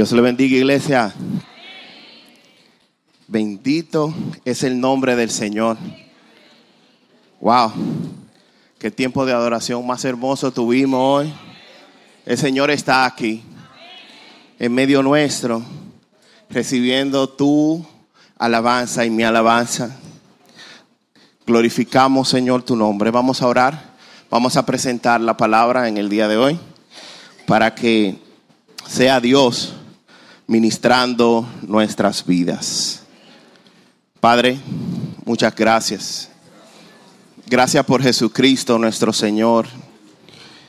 Dios le bendiga, iglesia. Bendito es el nombre del Señor. Wow, qué tiempo de adoración más hermoso tuvimos hoy. El Señor está aquí, en medio nuestro, recibiendo tu alabanza y mi alabanza. Glorificamos, Señor, tu nombre. Vamos a orar, vamos a presentar la palabra en el día de hoy para que sea Dios ministrando nuestras vidas. Padre, muchas gracias. Gracias por Jesucristo nuestro Señor.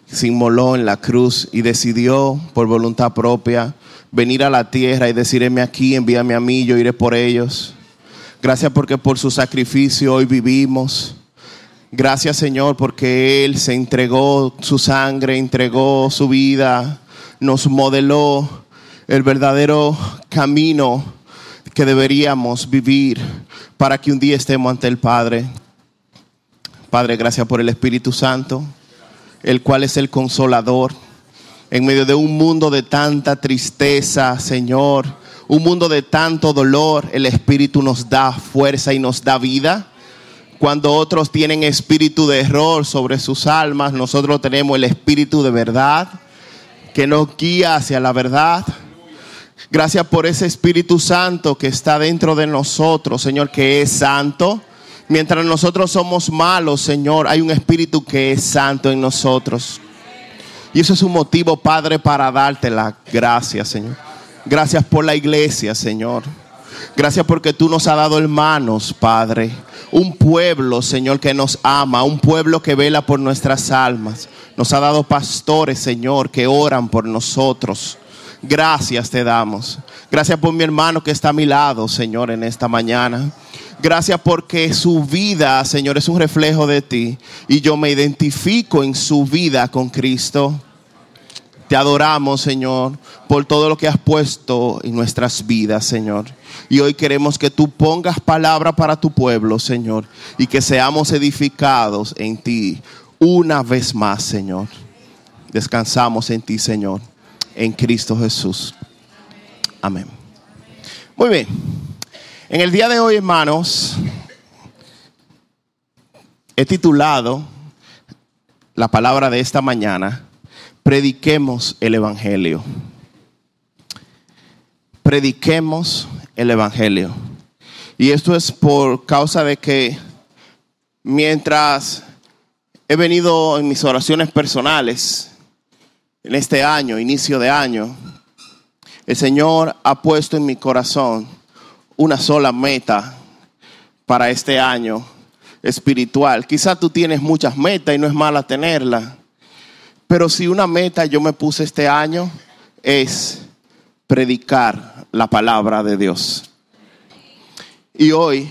Se inmoló en la cruz y decidió por voluntad propia venir a la tierra y decirme aquí, envíame a mí, yo iré por ellos. Gracias porque por su sacrificio hoy vivimos. Gracias Señor porque Él se entregó su sangre, entregó su vida, nos modeló el verdadero camino que deberíamos vivir para que un día estemos ante el Padre. Padre, gracias por el Espíritu Santo, el cual es el consolador. En medio de un mundo de tanta tristeza, Señor, un mundo de tanto dolor, el Espíritu nos da fuerza y nos da vida. Cuando otros tienen espíritu de error sobre sus almas, nosotros tenemos el espíritu de verdad que nos guía hacia la verdad. Gracias por ese Espíritu Santo que está dentro de nosotros, Señor, que es santo. Mientras nosotros somos malos, Señor, hay un Espíritu que es santo en nosotros. Y eso es un motivo, Padre, para darte la gracia, Señor. Gracias por la iglesia, Señor. Gracias porque tú nos has dado hermanos, Padre. Un pueblo, Señor, que nos ama. Un pueblo que vela por nuestras almas. Nos ha dado pastores, Señor, que oran por nosotros. Gracias te damos. Gracias por mi hermano que está a mi lado, Señor, en esta mañana. Gracias porque su vida, Señor, es un reflejo de ti. Y yo me identifico en su vida con Cristo. Te adoramos, Señor, por todo lo que has puesto en nuestras vidas, Señor. Y hoy queremos que tú pongas palabra para tu pueblo, Señor, y que seamos edificados en ti una vez más, Señor. Descansamos en ti, Señor, en Cristo Jesús. Amén. Muy bien. En el día de hoy, hermanos, he titulado la palabra de esta mañana prediquemos el Evangelio. Prediquemos el Evangelio. Y esto es por causa de que mientras he venido en mis oraciones personales, en este año, inicio de año, el Señor ha puesto en mi corazón una sola meta para este año espiritual. Quizá tú tienes muchas metas y no es mala tenerla. Pero si una meta yo me puse este año es predicar la palabra de Dios. Y hoy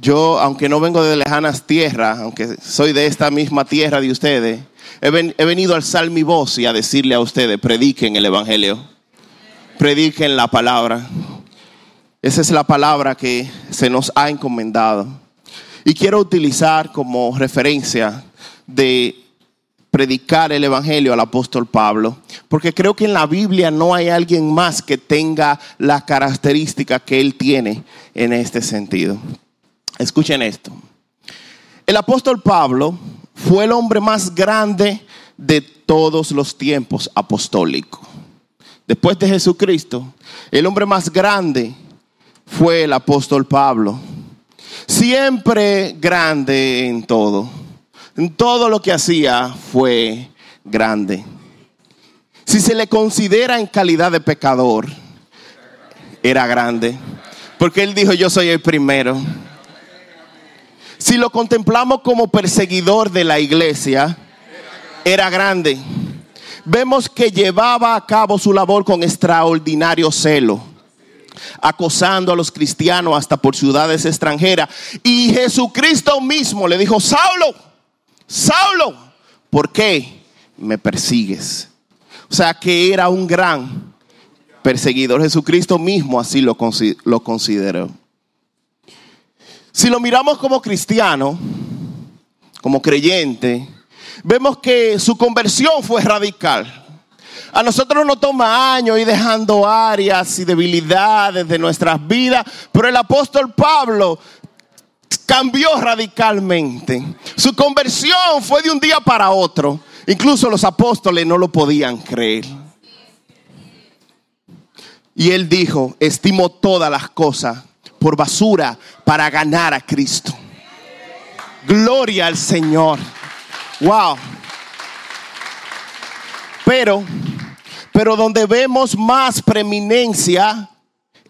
yo, aunque no vengo de lejanas tierras, aunque soy de esta misma tierra de ustedes, he, venido a alzar mi voz y a decirle a ustedes, prediquen el Evangelio, prediquen la palabra. Esa es la palabra que se nos ha encomendado. Y quiero utilizar como referencia de predicar el Evangelio al apóstol Pablo, porque creo que en la Biblia no hay alguien más que tenga la característica que él tiene en este sentido. Escuchen esto. El apóstol Pablo fue el hombre más grande de todos los tiempos apostólicos. Después de Jesucristo, el hombre más grande fue el apóstol Pablo. Siempre grande en todo en todo lo que hacía fue grande. Si se le considera en calidad de pecador, era grande. Porque él dijo, yo soy el primero. Si lo contemplamos como perseguidor de la iglesia, era grande. Vemos que llevaba a cabo su labor con extraordinario celo, acosando a los cristianos hasta por ciudades extranjeras. Y Jesucristo mismo le dijo, Saulo, Saulo, ¿por qué me persigues? O sea que era un gran perseguidor. Jesucristo mismo así lo, consideró. Si lo miramos como cristiano, como creyente, vemos que su conversión fue radical. A nosotros nos toma años ir dejando áreas y debilidades de nuestras vidas, pero el apóstol Pablo cambió radicalmente. Su conversión fue de un día para otro. Incluso los apóstoles no lo podían creer. Y él dijo, estimo todas las cosas por basura para ganar a Cristo. Gloria al Señor. Wow. Pero, pero donde vemos más preeminencia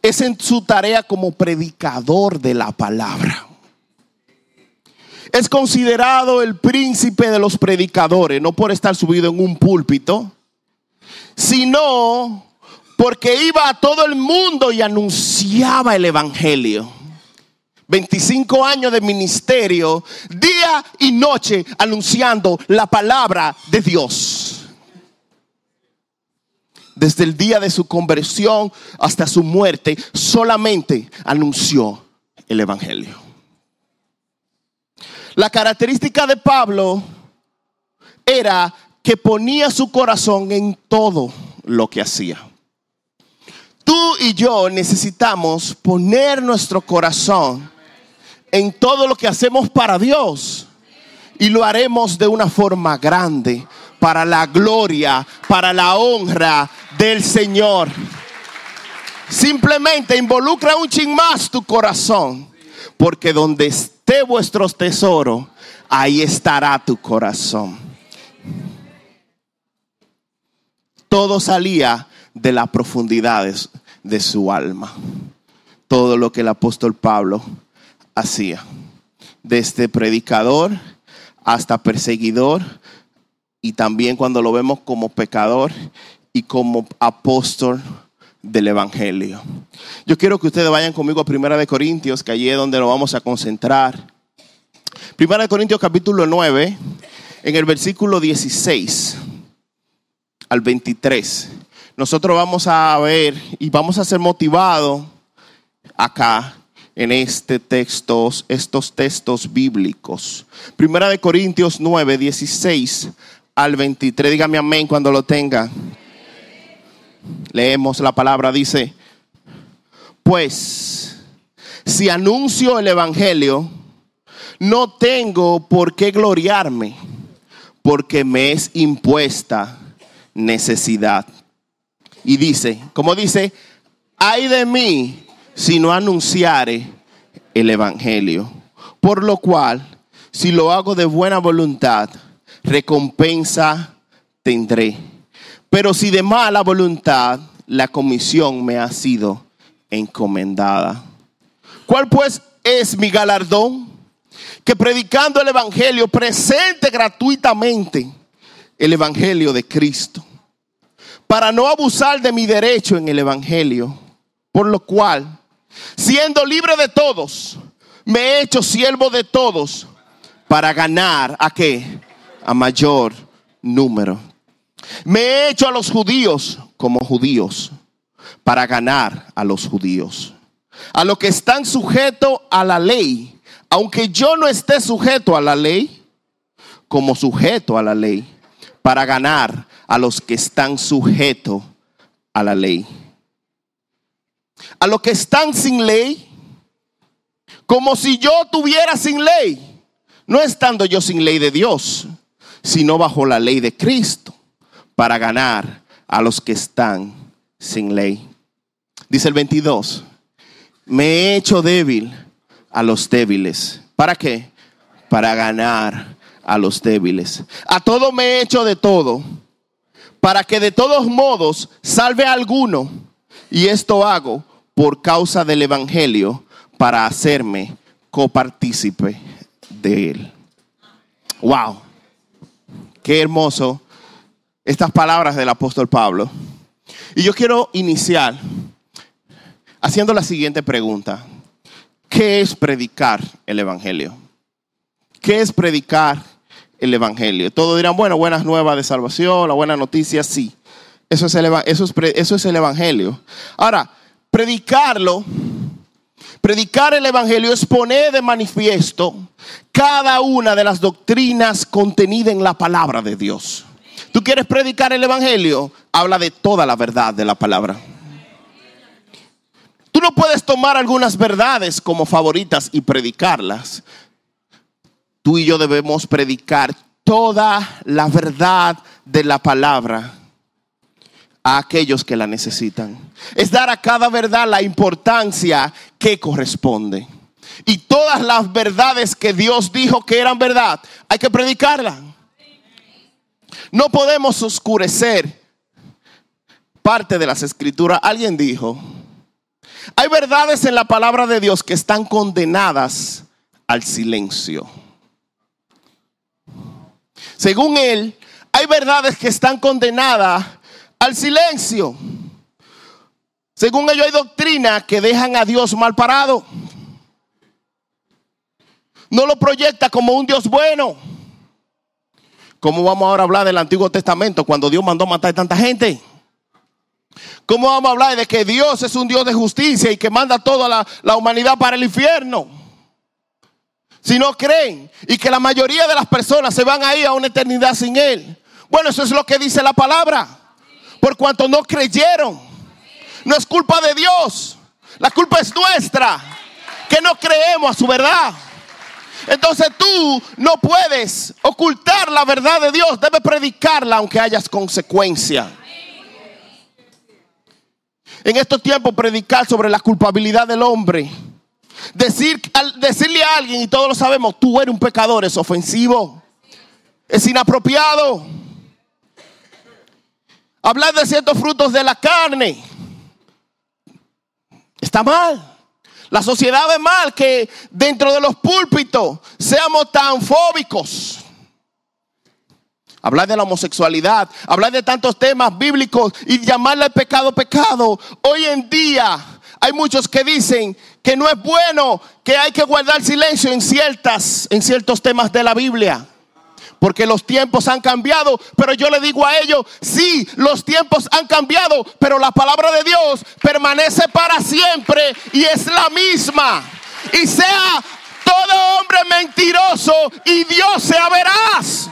es en su tarea como predicador de la palabra. Es considerado el príncipe de los predicadores, no por estar subido en un púlpito, sino porque iba a todo el mundo y anunciaba el Evangelio. 25 años de ministerio, día y noche, anunciando la palabra de Dios. Desde el día de su conversión hasta su muerte, solamente anunció el Evangelio. La característica de Pablo era que ponía su corazón en todo lo que hacía. Tú y yo necesitamos poner nuestro corazón en todo lo que hacemos para Dios. Y lo haremos de una forma grande, para la gloria, para la honra del Señor. Simplemente involucra un ching más tu corazón, porque donde esté vuestro tesoro, ahí estará tu corazón. Todo salía de las profundidades de su alma. Todo lo que el apóstol Pablo hacía. Desde predicador hasta perseguidor y también cuando lo vemos como pecador y como apóstol del Evangelio. Yo quiero que ustedes vayan conmigo a Primera de Corintios, que allí es donde nos vamos a concentrar. Primera de Corintios capítulo 9, en el versículo 16 al 23 nosotros vamos a ver y vamos a ser motivados acá en este texto, estos textos bíblicos. Primera de Corintios 9, 16 al 23. Dígame amén cuando lo tenga. Leemos la palabra, dice, pues si anuncio el Evangelio, no tengo por qué gloriarme, porque me es impuesta necesidad y dice, como dice, ay de mí si no anunciare el Evangelio. Por lo cual, si lo hago de buena voluntad, recompensa tendré. Pero si de mala voluntad, la comisión me ha sido encomendada. ¿Cuál pues es mi galardón? Que predicando el Evangelio presente gratuitamente el Evangelio de Cristo para no abusar de mi derecho en el Evangelio, por lo cual, siendo libre de todos, me he hecho siervo de todos para ganar a qué? A mayor número. Me he hecho a los judíos como judíos para ganar a los judíos. A los que están sujetos a la ley, aunque yo no esté sujeto a la ley, como sujeto a la ley, para ganar a los que están sujetos a la ley. A los que están sin ley, como si yo tuviera sin ley, no estando yo sin ley de Dios, sino bajo la ley de Cristo, para ganar a los que están sin ley. Dice el 22, me he hecho débil a los débiles. ¿Para qué? Para ganar a los débiles. A todo me he hecho de todo para que de todos modos salve a alguno. Y esto hago por causa del Evangelio, para hacerme copartícipe de él. Wow, qué hermoso estas palabras del apóstol Pablo. Y yo quiero iniciar haciendo la siguiente pregunta. ¿Qué es predicar el Evangelio? ¿Qué es predicar el Evangelio. Todos dirán, bueno, buenas nuevas de salvación, la buena noticia, sí. Eso es, el, eso, es, eso es el Evangelio. Ahora, predicarlo, predicar el Evangelio es poner de manifiesto cada una de las doctrinas contenidas en la palabra de Dios. ¿Tú quieres predicar el Evangelio? Habla de toda la verdad de la palabra. Tú no puedes tomar algunas verdades como favoritas y predicarlas. Tú y yo debemos predicar toda la verdad de la palabra a aquellos que la necesitan. Es dar a cada verdad la importancia que corresponde. Y todas las verdades que Dios dijo que eran verdad, hay que predicarla. No podemos oscurecer parte de las escrituras. Alguien dijo, hay verdades en la palabra de Dios que están condenadas al silencio. Según él, hay verdades que están condenadas al silencio. Según ellos hay doctrina que dejan a Dios mal parado. No lo proyecta como un Dios bueno. ¿Cómo vamos ahora a hablar del Antiguo Testamento cuando Dios mandó matar a tanta gente? ¿Cómo vamos a hablar de que Dios es un Dios de justicia y que manda toda la, la humanidad para el infierno? Si no creen y que la mayoría de las personas se van a ir a una eternidad sin Él. Bueno, eso es lo que dice la palabra. Por cuanto no creyeron. No es culpa de Dios. La culpa es nuestra. Que no creemos a su verdad. Entonces tú no puedes ocultar la verdad de Dios. Debes predicarla aunque hayas consecuencia. En estos tiempos predicar sobre la culpabilidad del hombre. Decir, decirle a alguien, y todos lo sabemos, tú eres un pecador, es ofensivo. Es inapropiado. Hablar de ciertos frutos de la carne. Está mal. La sociedad ve mal que dentro de los púlpitos seamos tan fóbicos. Hablar de la homosexualidad, hablar de tantos temas bíblicos y llamarle al pecado pecado. Hoy en día hay muchos que dicen que no es bueno, que hay que guardar silencio en ciertas en ciertos temas de la Biblia porque los tiempos han cambiado. Pero yo le digo a ellos, sí, los tiempos han cambiado, pero la palabra de Dios permanece para siempre y es la misma. Y sea todo hombre mentiroso y Dios sea veraz.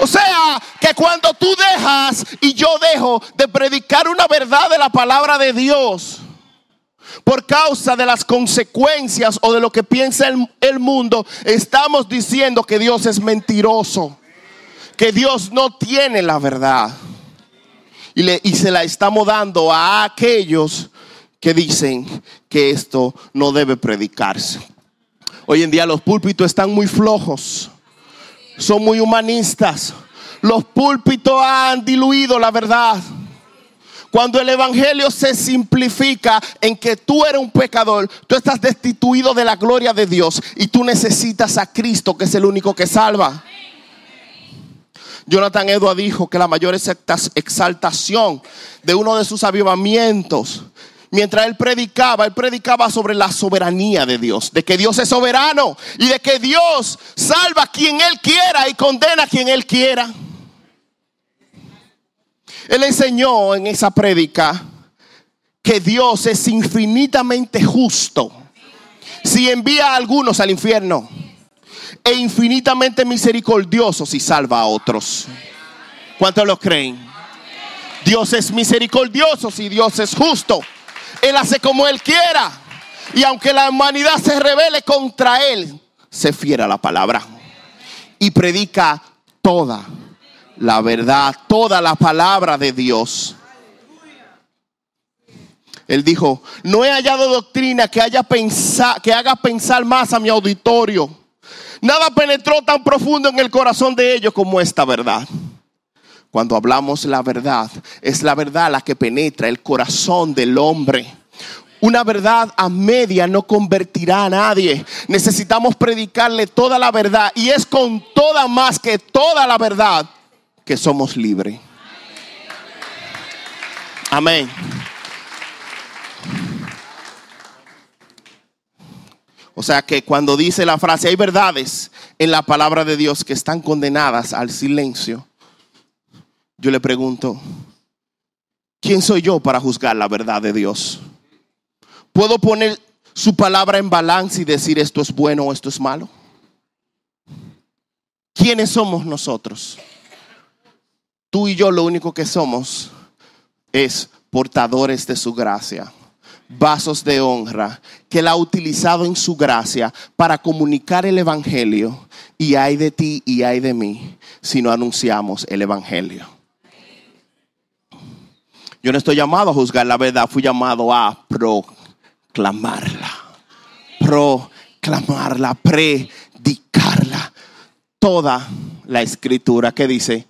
O sea, que cuando tú dejas y yo dejo de predicar una verdad de la palabra de Dios, por causa de las consecuencias o de lo que piensa el, mundo, estamos diciendo que Dios es mentiroso, que Dios no tiene la verdad. Y, le, y se la estamos dando a aquellos que dicen que esto no debe predicarse. Hoy en día los púlpitos están muy flojos, son muy humanistas. Los púlpitos han diluido la verdad. Cuando el Evangelio se simplifica en que tú eres un pecador, tú estás destituido de la gloria de Dios y tú necesitas a Cristo, que es el único que salva. Jonathan Edward dijo que la mayor exaltación de uno de sus avivamientos, mientras él predicaba, él predicaba sobre la soberanía de Dios, de que Dios es soberano y de que Dios salva a quien él quiera y condena a quien él quiera. Él enseñó en esa prédica que Dios es infinitamente justo si envía a algunos al infierno e infinitamente misericordioso si salva a otros. ¿Cuántos lo creen? Dios es misericordioso si Dios es justo. Él hace como Él quiera. Y aunque la humanidad se revele contra Él, se fiera la palabra y predica toda la verdad, toda la palabra de Dios. Él dijo, no he hallado doctrina que, haya que haga pensar más a mi auditorio. Nada penetró tan profundo en el corazón de ellos como esta verdad. Cuando hablamos la verdad, es la verdad la que penetra el corazón del hombre. Una verdad a media no convertirá a nadie. Necesitamos predicarle toda la verdad y es con toda más que toda la verdad que somos libres. Amén. O sea que cuando dice la frase, hay verdades en la palabra de Dios que están condenadas al silencio, yo le pregunto, ¿quién soy yo para juzgar la verdad de Dios? ¿Puedo poner su palabra en balance y decir esto es bueno o esto es malo? ¿Quiénes somos nosotros? Tú y yo lo único que somos es portadores de su gracia, vasos de honra que Él ha utilizado en su gracia para comunicar el Evangelio. Y hay de ti y hay de mí si no anunciamos el Evangelio. Yo no estoy llamado a juzgar la verdad, fui llamado a proclamarla. Proclamarla, predicarla. Toda la escritura que dice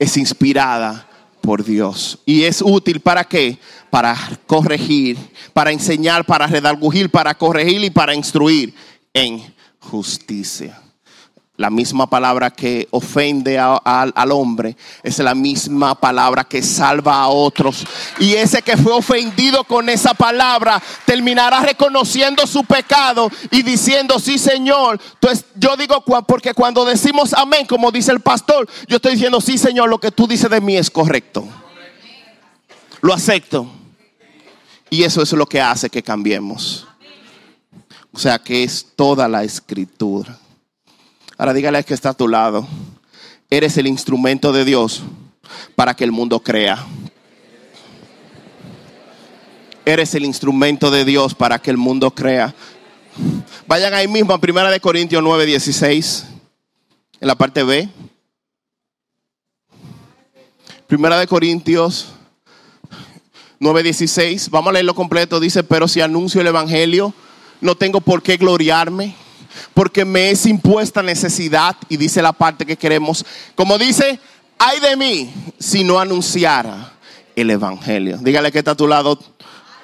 es inspirada por Dios. Y es útil para qué? Para corregir, para enseñar, para redargujir, para corregir y para instruir en justicia. La misma palabra que ofende al hombre es la misma palabra que salva a otros. Y ese que fue ofendido con esa palabra terminará reconociendo su pecado y diciendo, sí Señor. Entonces yo digo, porque cuando decimos amén, como dice el pastor, yo estoy diciendo, sí Señor, lo que tú dices de mí es correcto. Lo acepto. Y eso es lo que hace que cambiemos. O sea que es toda la escritura. Ahora dígale que está a tu lado. Eres el instrumento de Dios para que el mundo crea. Eres el instrumento de Dios para que el mundo crea. Vayan ahí mismo a 1 Corintios 9, 16, en la parte B. Primera de Corintios 9:16. Vamos a leerlo completo. Dice, pero si anuncio el Evangelio, no tengo por qué gloriarme porque me es impuesta necesidad y dice la parte que queremos, como dice, ay de mí si no anunciara el Evangelio. Dígale que está a tu lado,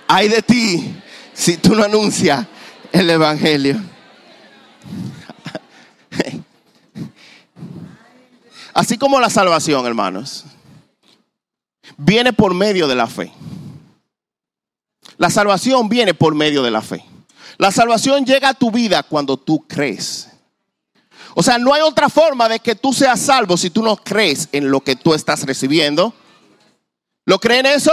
ay de ti si tú no anuncias el Evangelio. Así como la salvación, hermanos, viene por medio de la fe. La salvación viene por medio de la fe. La salvación llega a tu vida cuando tú crees. O sea, no hay otra forma de que tú seas salvo si tú no crees en lo que tú estás recibiendo. ¿Lo creen eso?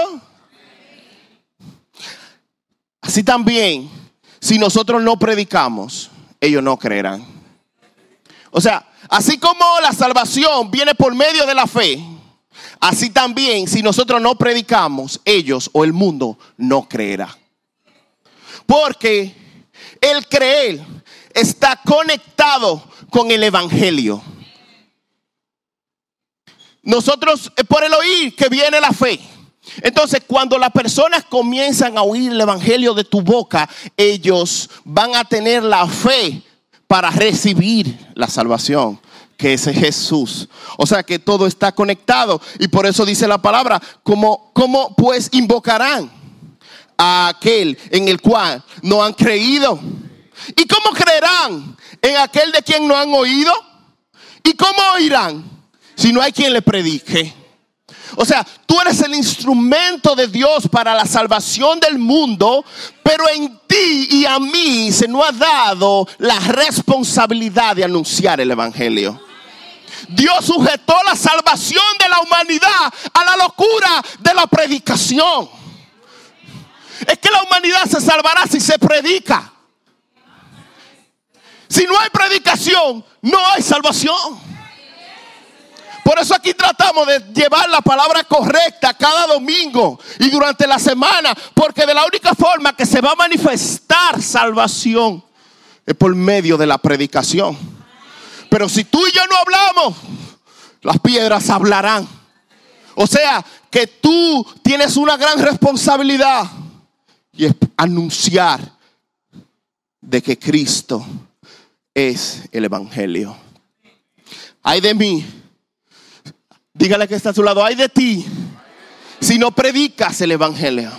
Así también, si nosotros no predicamos, ellos no creerán. O sea, así como la salvación viene por medio de la fe, así también si nosotros no predicamos, ellos o el mundo no creerá. Porque el creer está conectado con el Evangelio. Nosotros, eh, por el oír que viene la fe. Entonces, cuando las personas comienzan a oír el Evangelio de tu boca, ellos van a tener la fe para recibir la salvación, que es Jesús. O sea que todo está conectado. Y por eso dice la palabra, como, como pues invocarán a aquel en el cual no han creído. ¿Y cómo creerán en aquel de quien no han oído? ¿Y cómo oirán si no hay quien le predique? O sea, tú eres el instrumento de Dios para la salvación del mundo, pero en ti y a mí se nos ha dado la responsabilidad de anunciar el Evangelio. Dios sujetó la salvación de la humanidad a la locura de la predicación. Es que la humanidad se salvará si se predica. Si no hay predicación, no hay salvación. Por eso aquí tratamos de llevar la palabra correcta cada domingo y durante la semana, porque de la única forma que se va a manifestar salvación es por medio de la predicación. Pero si tú y yo no hablamos, las piedras hablarán. O sea, que tú tienes una gran responsabilidad y es anunciar de que Cristo es el Evangelio. Ay de mí, dígale que está a su lado, ay de ti, si no predicas el Evangelio.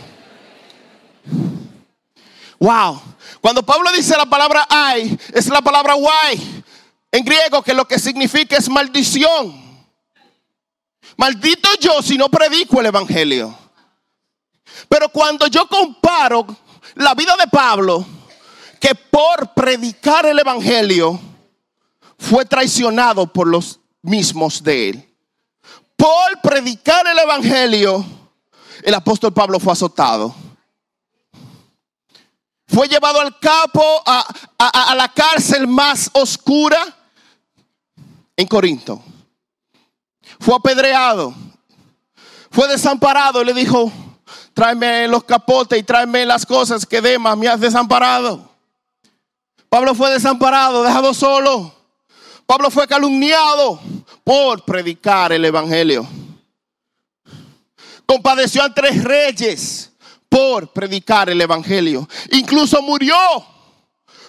Wow, cuando Pablo dice la palabra ay, es la palabra guay en griego, que lo que significa es maldición. Maldito yo si no predico el Evangelio. Pero cuando yo comparo la vida de Pablo, que por predicar el Evangelio fue traicionado por los mismos de él. Por predicar el Evangelio, el apóstol Pablo fue azotado. Fue llevado al capo, a, la cárcel más oscura en Corinto. Fue apedreado, fue desamparado y le dijo, tráeme los capotes y tráeme las cosas que Demas me has desamparado. Pablo fue desamparado, dejado solo. Pablo fue calumniado por predicar el Evangelio. Compadeció a tres reyes por predicar el Evangelio. Incluso murió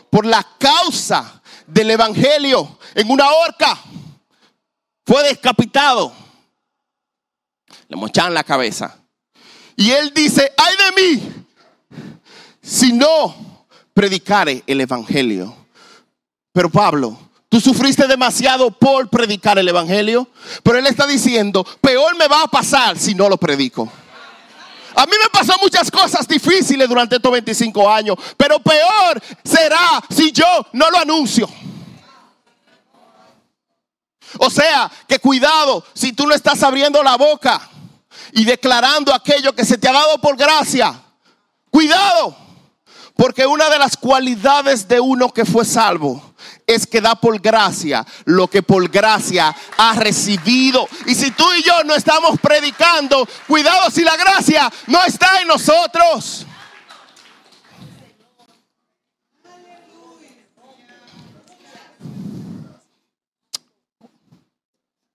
por la causa del Evangelio en una horca. Fue descapitado. Le mochan la cabeza. Y él dice, ay de mí, si no predicare el Evangelio. Pero Pablo, tú sufriste demasiado por predicar el Evangelio. Pero él está diciendo, peor me va a pasar si no lo predico. A mí me pasó muchas cosas difíciles durante estos 25 años, pero peor será si yo no lo anuncio. O sea, que cuidado si tú no estás abriendo la boca y declarando aquello que se te ha dado por gracia. Cuidado, porque una de las cualidades de uno que fue salvo es que da por gracia lo que por gracia ha recibido. Y si tú y yo no estamos predicando, cuidado si la gracia no está en nosotros.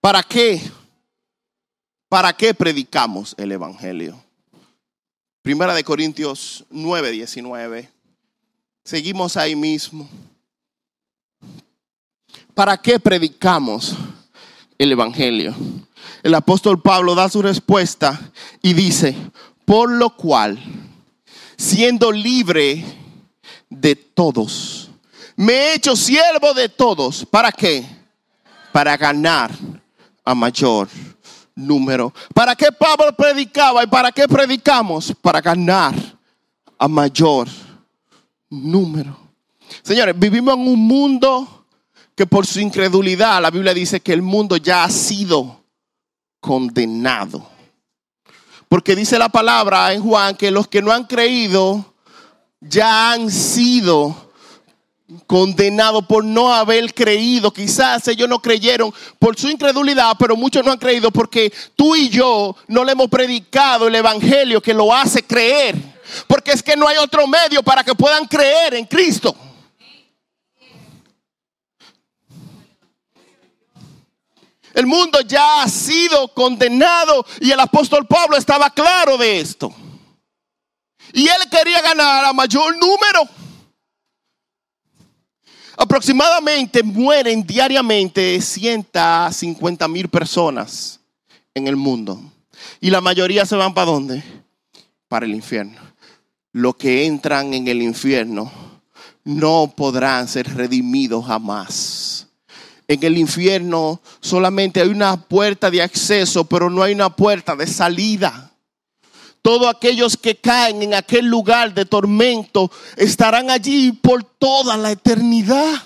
¿Para qué? ¿Para qué predicamos el Evangelio? Primera de Corintios 9, 19. Seguimos ahí mismo. ¿Para qué predicamos el Evangelio? El apóstol Pablo da su respuesta y dice, por lo cual, siendo libre de todos, me he hecho siervo de todos. ¿Para qué? Para ganar a mayor número. ¿Para qué Pablo predicaba y para qué predicamos? Para ganar a mayor número. Señores, vivimos en un mundo que por su incredulidad, la Biblia dice que el mundo ya ha sido condenado. Porque dice la palabra en Juan que los que no han creído ya han sido condenado por no haber creído. Quizás ellos no creyeron por su incredulidad, pero muchos no han creído porque tú y yo no le hemos predicado el Evangelio que lo hace creer. Porque es que no hay otro medio para que puedan creer en Cristo. El mundo ya ha sido condenado y el apóstol Pablo estaba claro de esto. Y él quería ganar a mayor número. Aproximadamente mueren diariamente 150 mil personas en el mundo. Y la mayoría se van para dónde? Para el infierno. Los que entran en el infierno no podrán ser redimidos jamás. En el infierno solamente hay una puerta de acceso, pero no hay una puerta de salida. Todos aquellos que caen en aquel lugar de tormento estarán allí por toda la eternidad.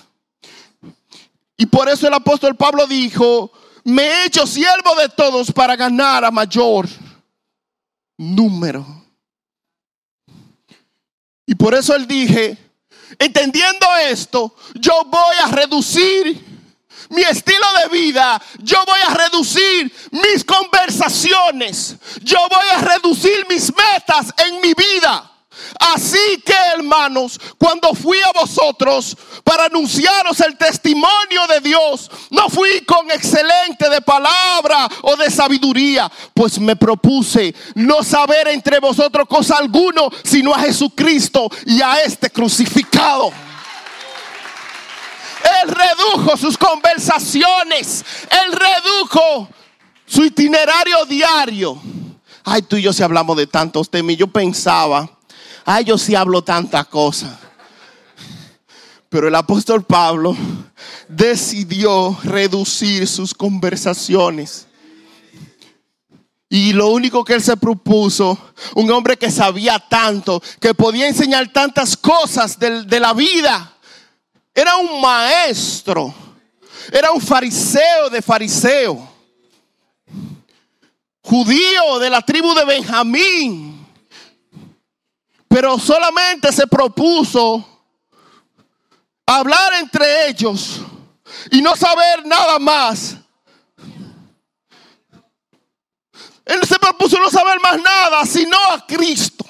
Y por eso el apóstol Pablo dijo, me he hecho siervo de todos para ganar a mayor número. Y por eso él dije, entendiendo esto, yo voy a reducir mi estilo de vida, yo voy a reducir mis conversaciones, yo voy a reducir mis metas en mi vida. Así que, hermanos, cuando fui a vosotros para anunciaros el testimonio de Dios, no fui con excelente de palabra o de sabiduría, pues me propuse no saber entre vosotros cosa alguno, sino a Jesucristo y a este crucificado. Él redujo sus conversaciones. Él redujo su itinerario diario. Ay, tú y yo si hablamos de tantos temas. Yo pensaba, ay, yo sí hablo tantas cosas. Pero el apóstol Pablo decidió reducir sus conversaciones. Y lo único que él se propuso, un hombre que sabía tanto, que podía enseñar tantas cosas de, de la vida, era un maestro. Era un fariseo de fariseo. Judío de la tribu de Benjamín. Pero solamente se propuso hablar entre ellos y no saber nada más. Él se propuso no saber más nada, sino a Cristo.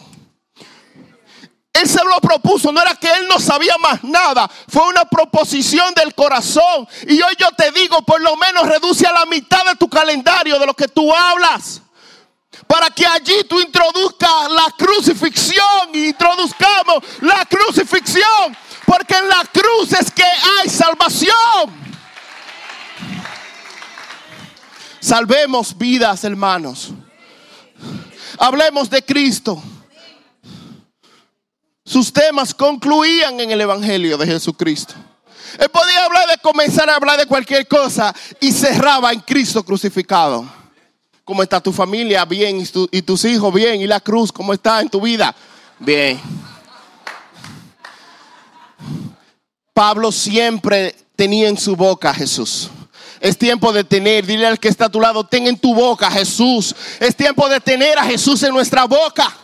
Él se lo propuso, no era que él no sabía más nada, fue una proposición del corazón. Y hoy yo te digo, por lo menos reduce a la mitad de tu calendario de lo que tú hablas. Para que allí tú introduzcas la crucifixión y introduzcamos la crucifixión. Porque en la cruz es que hay salvación. Salvemos vidas, hermanos. Hablemos de Cristo. Sus temas concluían en el Evangelio de Jesucristo. Él podía hablar de comenzar a hablar de cualquier cosa y cerraba en Cristo crucificado. ¿Cómo está tu familia? Bien. ¿Y, tus hijos? Bien. ¿Y la cruz? ¿Cómo está en tu vida? Bien. Pablo siempre tenía en su boca a Jesús. Es tiempo de tener, dile al que está a tu lado, ten en tu boca a Jesús. Es tiempo de tener a Jesús en nuestra boca.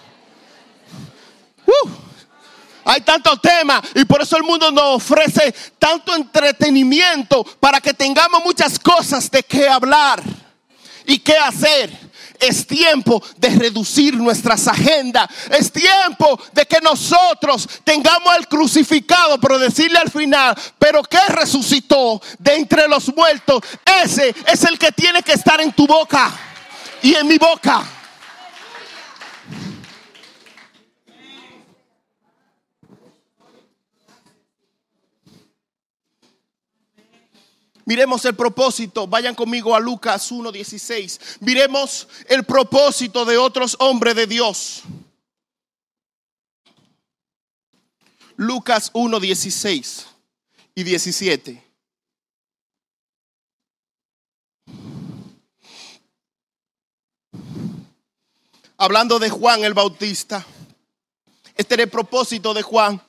Uh. Hay tantos temas y por eso el mundo nos ofrece tanto entretenimiento para que tengamos muchas cosas de qué hablar y qué hacer. Es tiempo de reducir nuestras agendas. Es tiempo de que nosotros tengamos el crucificado, pero decirle al final, pero que resucitó de entre los muertos. Ese es el que tiene que estar en tu boca y en mi boca. Miremos el propósito. Vayan conmigo a Lucas 1.16. Miremos el propósito de otros hombres de Dios. Lucas 1.16 y 17. Hablando de Juan el Bautista. Este era el propósito de Juan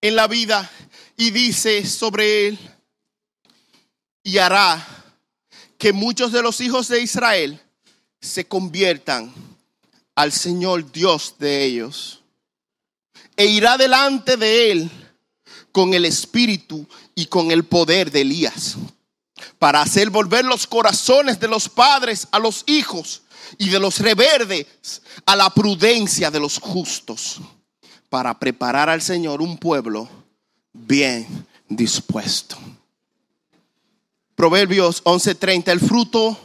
en la vida y dice sobre él y hará que muchos de los hijos de Israel se conviertan al Señor Dios de ellos. E irá delante de él con el espíritu y con el poder de Elías, para hacer volver los corazones de los padres a los hijos y de los reverdes a la prudencia de los justos, para preparar al Señor un pueblo bien dispuesto. Proverbios 11:30, el fruto,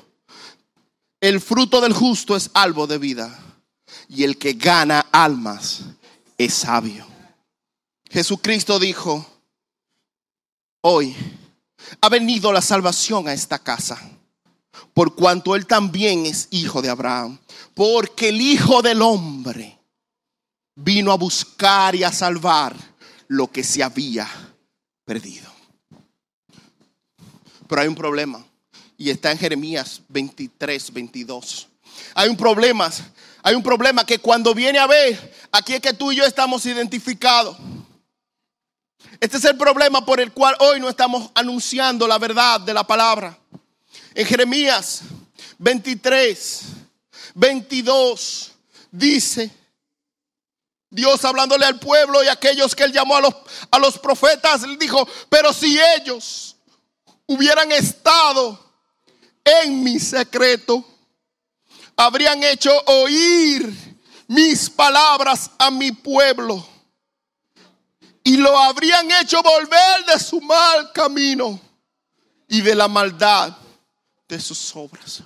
el fruto del justo es algo de vida y el que gana almas es sabio. Jesucristo dijo, hoy ha venido la salvación a esta casa, por cuanto él también es hijo de Abraham, porque el Hijo del Hombre vino a buscar y a salvar lo que se había perdido. Pero hay un problema. Y está en Jeremías 23, 22. Hay un problema. Hay un problema que cuando viene a ver, aquí es que tú y yo estamos identificados. Este es el problema por el cual hoy no estamos anunciando la verdad de la palabra. En Jeremías 23, 22 dice, Dios hablándole al pueblo y a aquellos que él llamó a los, a los profetas, dijo, pero si ellos hubieran estado en mi secreto, habrían hecho oír mis palabras a mi pueblo y lo habrían hecho volver de su mal camino y de la maldad de sus obras.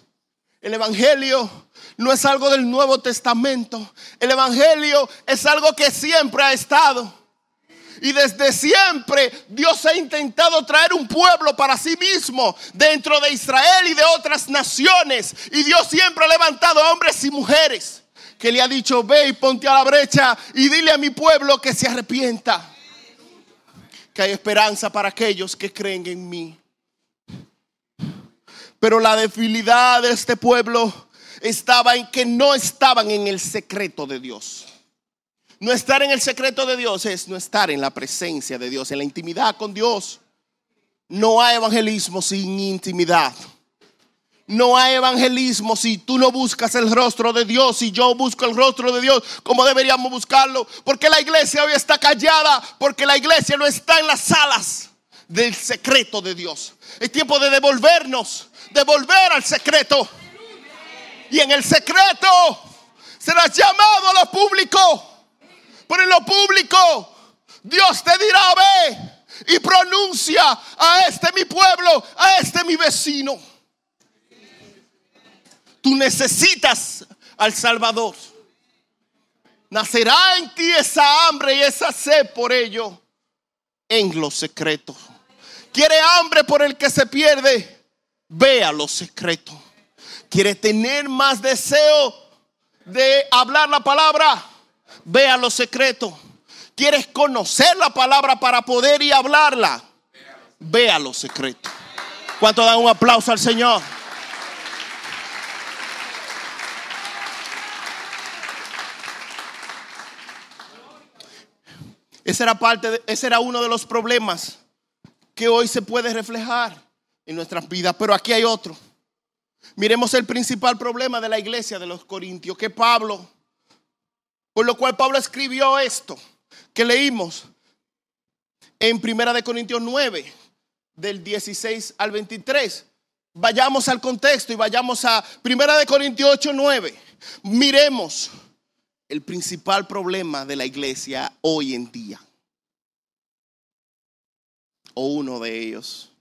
El Evangelio no es algo del Nuevo Testamento. El Evangelio es algo que siempre ha estado. Y desde siempre Dios ha intentado traer un pueblo para sí mismo dentro de Israel y de otras naciones. Y Dios siempre ha levantado hombres y mujeres que le ha dicho, ve y ponte a la brecha y dile a mi pueblo que se arrepienta. Que hay esperanza para aquellos que creen en mí. Pero la debilidad de este pueblo estaba en que no estaban en el secreto de Dios. No estar en el secreto de Dios es no estar en la presencia de Dios, en la intimidad con Dios. No hay evangelismo sin intimidad. No hay evangelismo si tú no buscas el rostro de Dios, si yo busco el rostro de Dios como deberíamos buscarlo. Porque la iglesia hoy está callada, porque la iglesia no está en las salas del secreto de Dios. Es tiempo de devolvernos, devolver al secreto. Y en el secreto serás llamado a lo público. Pero en lo público Dios te dirá, ve y pronuncia a este mi pueblo, a este mi vecino. Tú necesitas al Salvador. Nacerá en ti esa hambre y esa sed por ello en lo secreto. Quiere hambre por el que se pierde, vea lo secreto. Quiere tener más deseo de hablar la palabra, vea lo secreto. ¿Quieres conocer la palabra para poder y hablarla? Vea lo secreto. ¿Cuánto dan un aplauso al Señor? Ese era parte, ese era uno de los problemas que hoy se puede reflejar en nuestras vidas, pero aquí hay otro. Miremos el principal problema de la iglesia de los Corintios, que Pablo, por lo cual Pablo escribió esto que leímos en Primera de Corintios 9, del 16 al 23. Vayamos al contexto y vayamos a Primera de Corintios 8, 9. Miremos el principal problema de la iglesia hoy en día. O uno de ellos.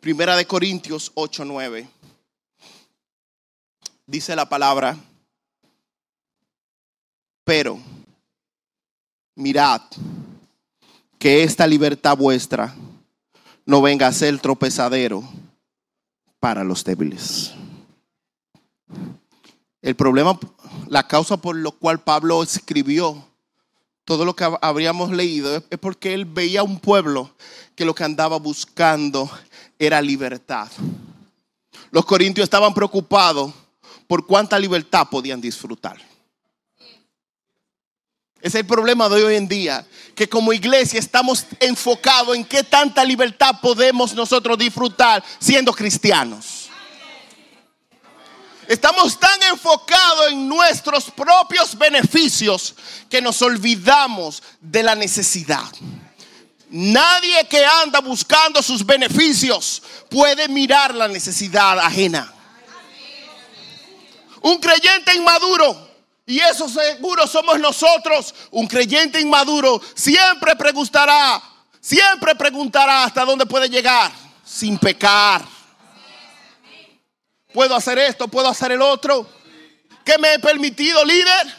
Primera de Corintios 8, 9. Dice la palabra, pero mirad que esta libertad vuestra no venga a ser tropezadero para los débiles. El problema, la causa por lo cual Pablo escribió todo lo que habríamos leído es porque él veía un pueblo que lo que andaba buscando era libertad. Los corintios estaban preocupados por cuánta libertad podían disfrutar. Es el problema de hoy en día, que como iglesia estamos enfocados en qué tanta libertad podemos nosotros disfrutar siendo cristianos. Estamos tan enfocados en nuestros propios beneficios que nos olvidamos de la necesidad. Nadie que anda buscando sus beneficios puede mirar la necesidad ajena. Un creyente inmaduro y eso seguro somos nosotros. Un creyente inmaduro siempre preguntará, siempre preguntará hasta dónde puede llegar sin pecar. ¿Puedo hacer esto? ¿Puedo hacer el otro? ¿Qué me he permitido, líder?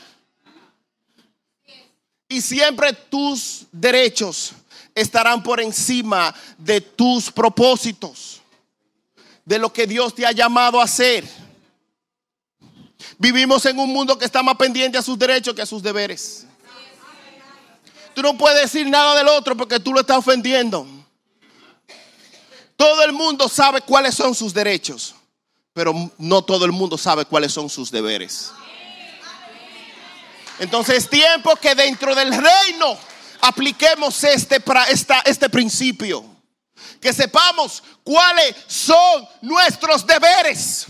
Y siempre tus derechos estarán por encima de tus propósitos, de lo que Dios te ha llamado a hacer. Vivimos en un mundo que está más pendiente a sus derechos que a sus deberes. Tú no puedes decir nada del otro porque tú lo estás ofendiendo. Todo el mundo sabe cuáles son sus derechos, pero no todo el mundo sabe cuáles son sus deberes. Entonces es tiempo que dentro del reino apliquemos este, este principio. Que sepamos cuáles son nuestros deberes.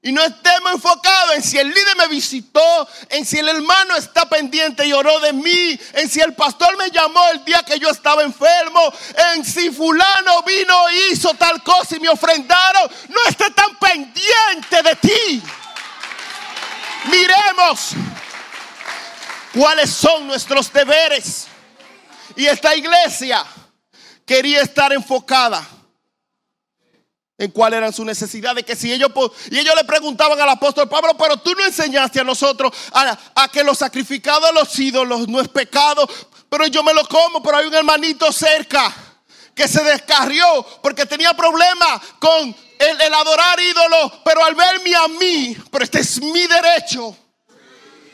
Y no estemos enfocados en si el líder me visitó, en si el hermano está pendiente y oró de mí, en si el pastor me llamó el día que yo estaba enfermo, en si fulano vino hizo tal cosa y me ofrendaron. No esté tan pendiente de ti. Miremos cuáles son nuestros deberes. Y esta iglesia quería estar enfocada en cuáles eran sus necesidades, que si ellos, y ellos le preguntaban al apóstol Pablo, pero tú no enseñaste a nosotros a, que lo sacrificado a los ídolos no es pecado, pero yo me lo como, pero hay un hermanito cerca que se descarrió porque tenía problemas con el, el adorar ídolos, pero al verme a mí, pero este es mi derecho,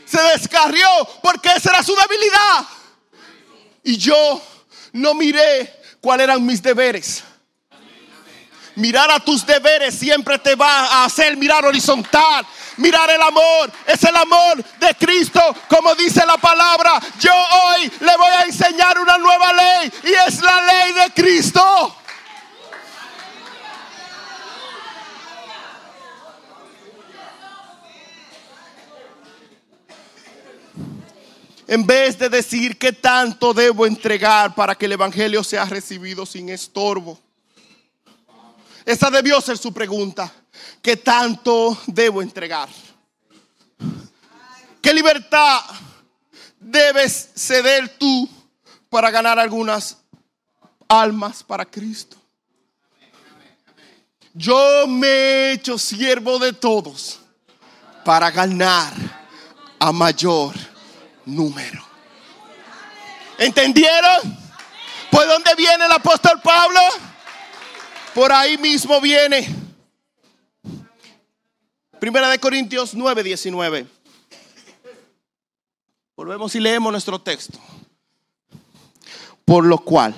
se descarrió porque esa era su debilidad. Y yo no miré cuáles eran mis deberes Mirar a tus deberes siempre te va a hacer mirar horizontal. Mirar el amor. Es el amor de Cristo. Como dice la palabra. Yo hoy le voy a enseñar una nueva ley. Y es la ley de Cristo. En vez de decir qué tanto debo entregar para que el Evangelio sea recibido sin estorbo Esa debió ser su pregunta. ¿Qué tanto debo entregar? ¿Qué libertad debes ceder tú para ganar algunas almas para Cristo? Yo me he hecho siervo de todos para ganar a mayor número. ¿Entendieron? ¿Por dónde viene el apóstol Pablo? Por ahí mismo viene. Primera de Corintios 9, 19. Volvemos y leemos nuestro texto. Por lo cual,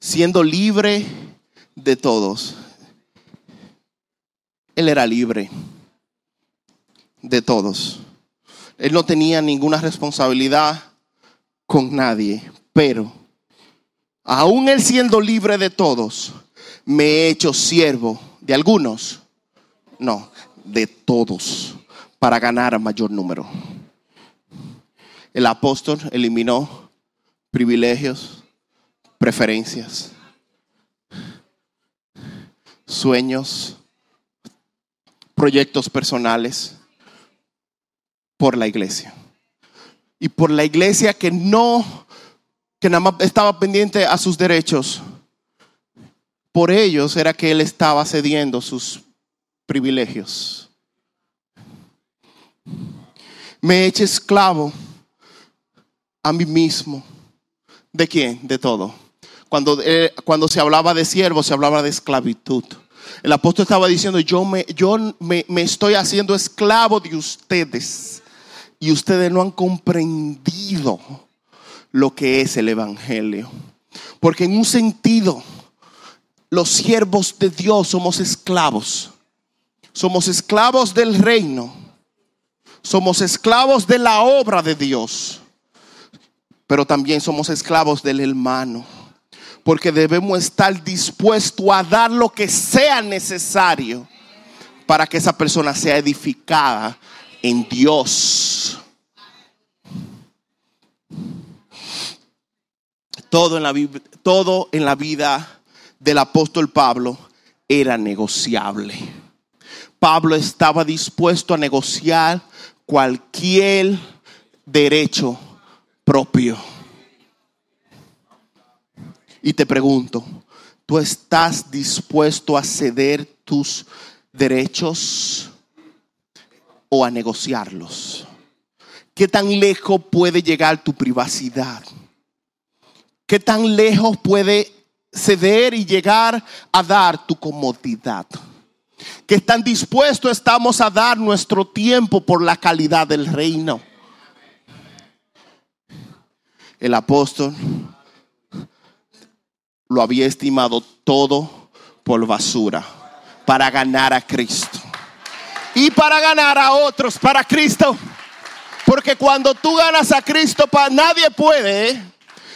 siendo libre de todos, él era libre de todos. Él no tenía ninguna responsabilidad con nadie, pero aún él siendo libre de todos, me he hecho siervo de algunos, no, de todos, para ganar a mayor número. El apóstol eliminó privilegios, preferencias, sueños, proyectos personales por la iglesia. Y por la iglesia que no, que nada más estaba pendiente a sus derechos. Por ellos era que él estaba cediendo sus privilegios. Me he hecho esclavo a mí mismo. ¿De quién? De todo. Cuando, eh, cuando se hablaba de siervo, se hablaba de esclavitud. El apóstol estaba diciendo, yo, me, yo me, me estoy haciendo esclavo de ustedes y ustedes no han comprendido lo que es el Evangelio. Porque en un sentido, los siervos de Dios somos esclavos. Somos esclavos del reino. Somos esclavos de la obra de Dios. Pero también somos esclavos del hermano porque debemos estar dispuestos a dar lo que sea necesario para que esa persona sea edificada en Dios. Todo en la, todo en la vida del apóstol Pablo era negociable. Pablo estaba dispuesto a negociar cualquier derecho propio. Y te pregunto, ¿tú estás dispuesto a ceder tus derechos o a negociarlos? ¿Qué tan lejos puede llegar tu privacidad? ¿Qué tan lejos puede ceder y llegar a dar tu comodidad? ¿Qué tan dispuestos estamos a dar nuestro tiempo por la calidad del reino? El apóstol lo había estimado todo por basura para ganar a Cristo. Y para ganar a otros para Cristo. Porque cuando tú ganas a Cristo, nadie puede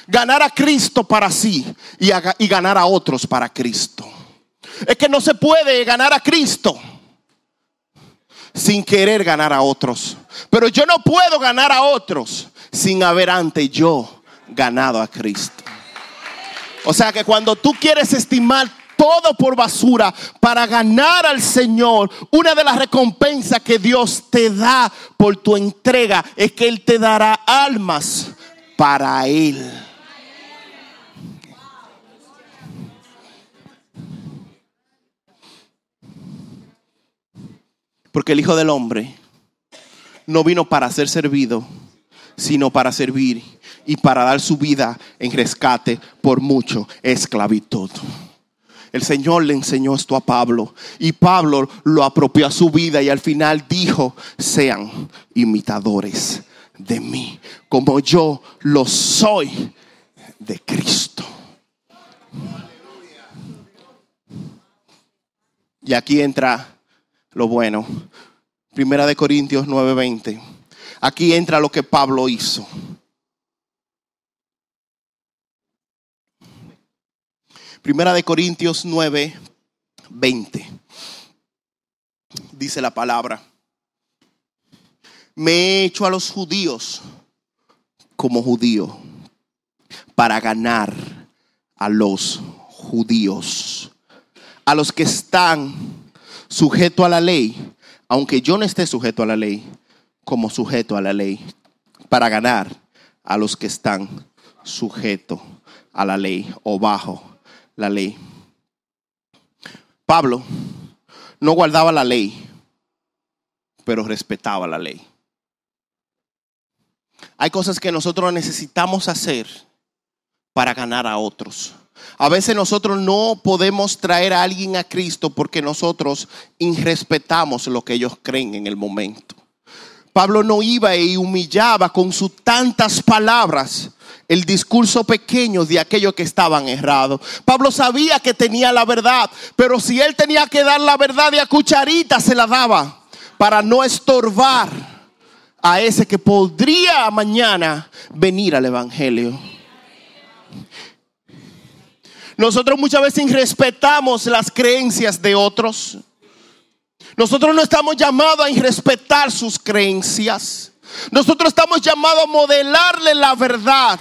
ganar a Cristo para sí y, ganar a otros para Cristo. Es que no se puede ganar a Cristo sin querer ganar a otros. Pero yo no puedo ganar a otros sin haber antes yo ganado a Cristo. O sea que cuando tú quieres estimar todo por basura para ganar al Señor, una de las recompensas que Dios te da por tu entrega es que Él te dará almas para Él. Porque el Hijo del Hombre no vino para ser servido, sino para servir y para dar su vida en rescate por mucho esclavitud. El Señor le enseñó esto a Pablo y Pablo lo apropió a su vida y al final dijo, sean imitadores de mí, como yo lo soy de Cristo. Y aquí entra lo bueno. Primera de Corintios 9:20. Aquí entra lo que Pablo hizo. Primera de Corintios 9, 20. Dice la palabra. Me he hecho a los judíos como judío para ganar a los judíos. a los que están sujetos a la ley, aunque yo no esté sujeto a la ley, como sujeto a la ley, para ganar a los que están sujetos a la ley o bajo la ley. Pablo no guardaba la ley, pero respetaba la ley. Hay cosas que nosotros necesitamos hacer para ganar a otros. A veces nosotros no podemos traer a alguien a Cristo porque nosotros irrespetamos lo que ellos creen en el momento. Pablo no iba y humillaba con sus tantas palabras el discurso pequeño de aquellos que estaban errados. Pablo sabía que tenía la verdad, pero si él tenía que dar la verdad de a cucharita, se la daba para no estorbar a ese que podría mañana venir al Evangelio. Nosotros muchas veces irrespetamos las creencias de otros. Nosotros no estamos llamados a irrespetar sus creencias. Nosotros estamos llamados a modelarle la verdad.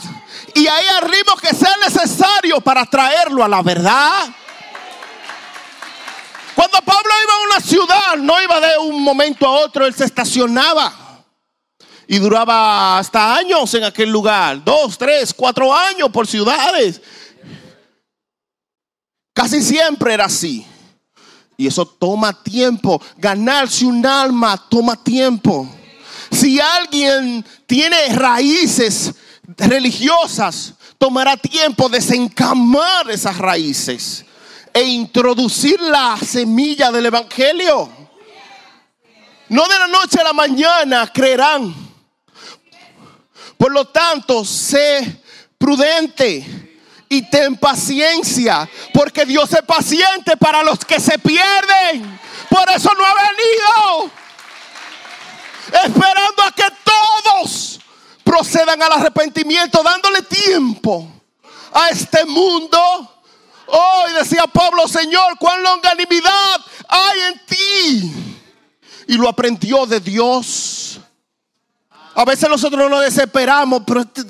Y ahí arriba que sea necesario para traerlo a la verdad. Cuando Pablo iba a una ciudad, no iba de un momento a otro, él se estacionaba. Y duraba hasta años en aquel lugar. Dos, tres, cuatro años por ciudades. Casi siempre era así. Y eso toma tiempo. Ganarse un alma toma tiempo. Si alguien tiene raíces religiosas, tomará tiempo desencamar esas raíces e introducir la semilla del Evangelio. No de la noche a la mañana creerán. Por lo tanto, sé prudente y ten paciencia, porque Dios es paciente para los que se pierden. Por eso no ha venido. Esperando a que todos procedan al arrepentimiento, dándole tiempo a este mundo. Hoy decía Pablo, Señor, cuán longanimidad hay en ti. Y lo aprendió de Dios. A veces nosotros no nos desesperamos, este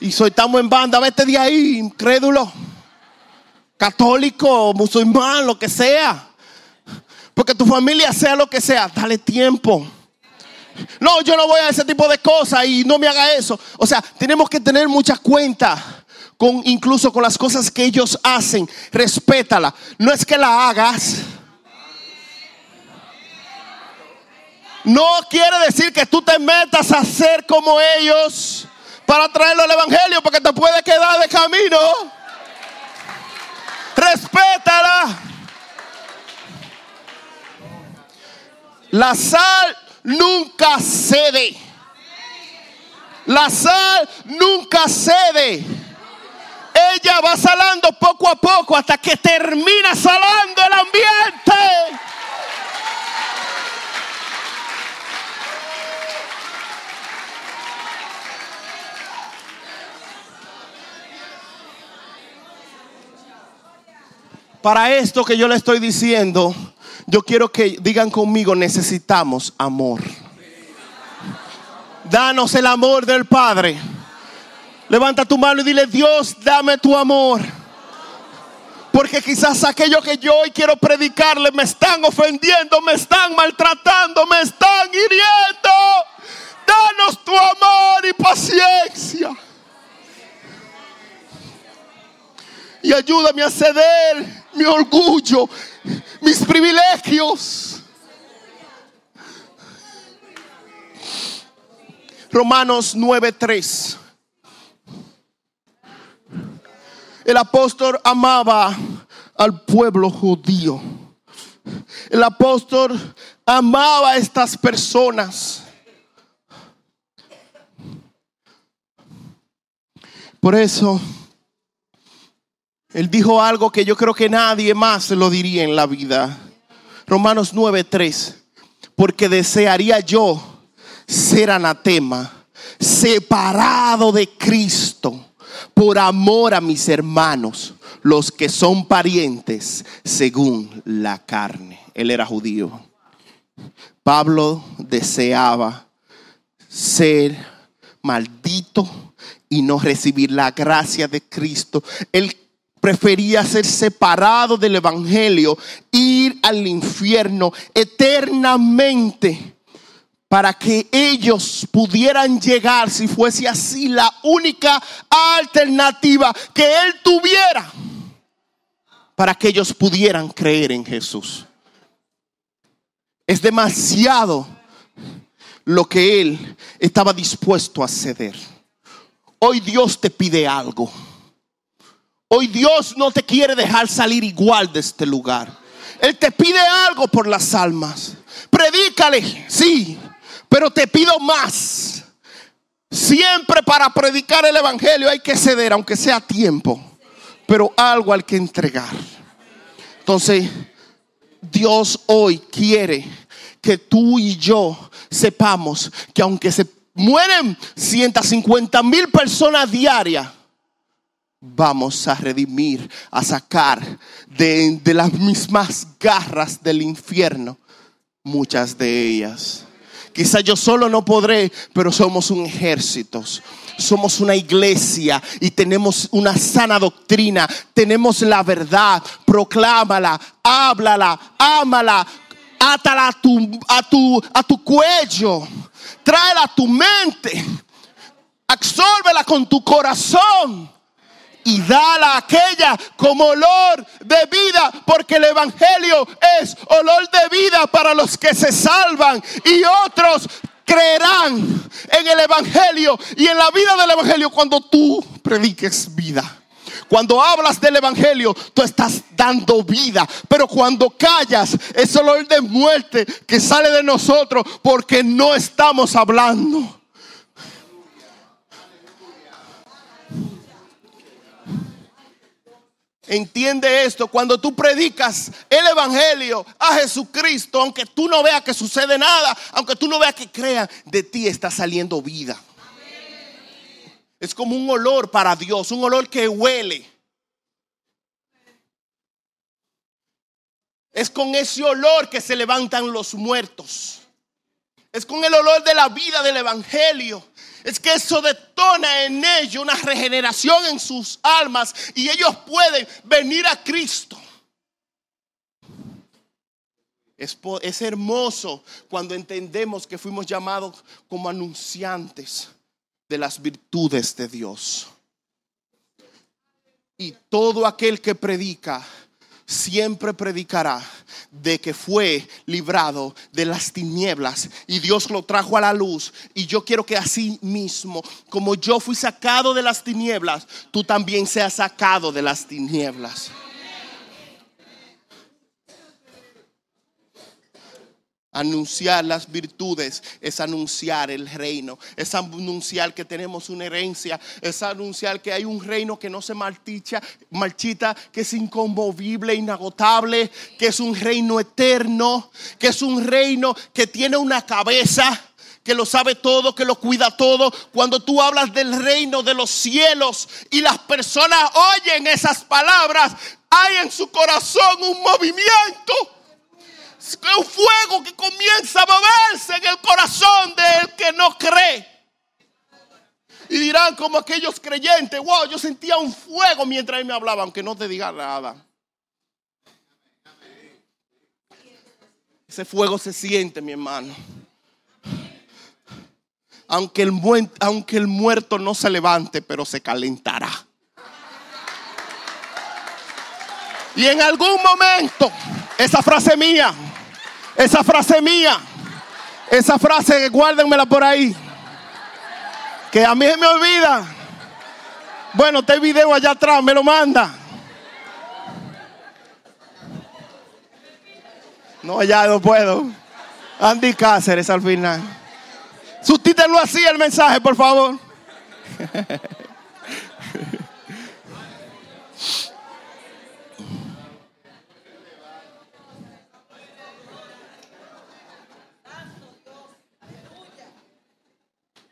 y soy estamos en banda, vete de ahí, incrédulo, católico, musulmán, lo que sea. Porque tu familia sea lo que sea, dale tiempo. No, yo no voy a ese tipo de cosas y no me haga eso. O sea, tenemos que tener mucha cuenta con incluso con las cosas que ellos hacen. Respétala. No es que la hagas. No quiere decir que tú te metas a ser como ellos para traerlo al Evangelio porque te puede quedar de camino. Respétala. La sal nunca cede. La sal nunca cede. Ella va salando poco a poco hasta que termina salando el ambiente. Para esto que yo le estoy diciendo, yo quiero que digan conmigo, necesitamos amor. Danos el amor del Padre. Levanta tu mano y dile, Dios, dame tu amor. Porque quizás aquello que yo hoy quiero predicarle me están ofendiendo, me están maltratando, me están hiriendo. Danos tu amor y paciencia. Y ayúdame a ceder mi orgullo, mis privilegios. Romanos 9:3. El apóstol amaba al pueblo judío. El apóstol amaba a estas personas. Por eso él dijo algo que yo creo que nadie más lo diría en la vida. Romanos 9:3. Porque desearía yo ser anatema, separado de Cristo, por amor a mis hermanos, los que son parientes según la carne. Él era judío. Pablo deseaba ser maldito y no recibir la gracia de Cristo. Él prefería ser separado del Evangelio, ir al infierno eternamente para que ellos pudieran llegar, si fuese así, la única alternativa que él tuviera para que ellos pudieran creer en Jesús. Es demasiado lo que él estaba dispuesto a ceder. Hoy Dios te pide algo. Hoy Dios no te quiere dejar salir igual de este lugar. Él te pide algo por las almas. Predícale, sí, pero te pido más. Siempre para predicar el Evangelio hay que ceder, aunque sea tiempo, pero algo hay que entregar. Entonces, Dios hoy quiere que tú y yo sepamos que aunque se mueren 150 mil personas diarias, vamos a redimir, a sacar de, las mismas garras del infierno muchas de ellas. Quizá yo solo no podré, pero somos un ejército. Somos una iglesia y tenemos una sana doctrina. Tenemos la verdad. Proclámala, háblala, ámala, átala a tu, a tu, a tu cuello. Tráela a tu mente. Absórbela con tu corazón y dala a aquella como olor de vida, porque el Evangelio es olor de vida para los que se salvan y otros creerán en el Evangelio y en la vida del Evangelio cuando tú prediques vida. Cuando hablas del Evangelio, tú estás dando vida. Pero cuando callas, es olor de muerte que sale de nosotros porque no estamos hablando. Entiende esto, cuando tú predicas el Evangelio a Jesucristo, aunque tú no veas que sucede nada, aunque tú no veas que crea, de ti está saliendo vida. Es como un olor para Dios, un olor que huele. Es con ese olor que se levantan los muertos. Es con el olor de la vida del Evangelio es que eso detona en ellos una regeneración en sus almas y ellos pueden venir a Cristo. Es, es, hermoso cuando entendemos que fuimos llamados como anunciantes de las virtudes de Dios. Y todo aquel que predica siempre predicará de que fue librado de las tinieblas y Dios lo trajo a la luz. Y yo quiero que así mismo, como yo fui sacado de las tinieblas, tú también seas sacado de las tinieblas. Anunciar las virtudes es anunciar el reino, es anunciar que tenemos una herencia, es anunciar que hay un reino que no se marchicha, marchita, que es inconmovible, inagotable, que es un reino eterno, que es un reino que tiene una cabeza que lo sabe todo, que lo cuida todo. Cuando tú hablas del reino de los cielos y las personas oyen esas palabras, hay en su corazón un movimiento un fuego que comienza a moverse en el corazón del que no cree. Y dirán como aquellos creyentes, wow, yo sentía un fuego mientras él me hablaba, aunque no te diga nada. Ese fuego se siente, mi hermano. Aunque el, aunque el muerto no se levante, pero se calentará. Y en algún momento, esa frase mía, esa frase mía, esa frase guárdenmela por ahí, que a mí se me olvida. Bueno, este video allá atrás, me lo manda. No, ya no puedo. Andy Cáceres al final. Sustítenlo así el mensaje, por favor.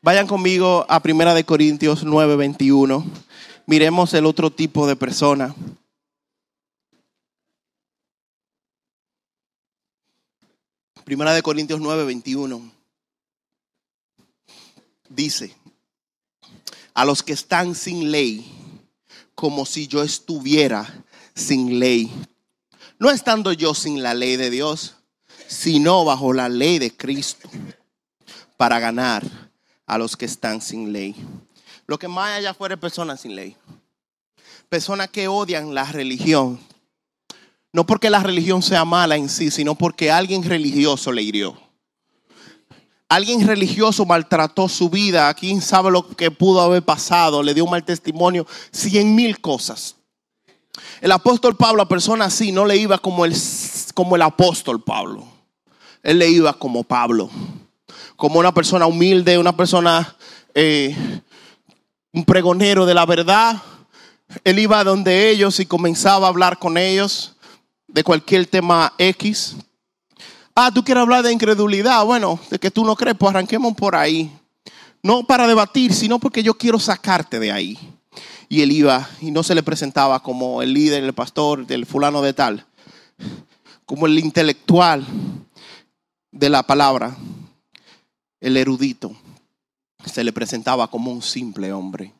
Vayan conmigo a Primera de Corintios 9:21. Miremos el otro tipo de persona. Primera de Corintios 9:21. Dice, a los que están sin ley, como si yo estuviera sin ley. No estando yo sin la ley de Dios, sino bajo la ley de Cristo, para ganar a los que están sin ley. Lo que más allá fuera personas sin ley. Personas que odian la religión. No porque la religión sea mala en sí, sino porque alguien religioso le hirió. Alguien religioso maltrató su vida. ¿Quién sabe lo que pudo haber pasado? Le dio un mal testimonio. Cien mil cosas. El apóstol Pablo, a personas así, no le iba como el, como el apóstol Pablo. Él le iba como Pablo. Como una persona humilde, una persona, eh, un pregonero de la verdad. Él iba donde ellos y comenzaba a hablar con ellos de cualquier tema X. Ah, tú quieres hablar de incredulidad. Bueno, de que tú no crees, pues arranquemos por ahí. No para debatir, sino porque yo quiero sacarte de ahí. Y él iba y no se le presentaba como el líder, el pastor, del fulano de tal, como el intelectual de la palabra, el erudito. Se le presentaba como un simple hombre.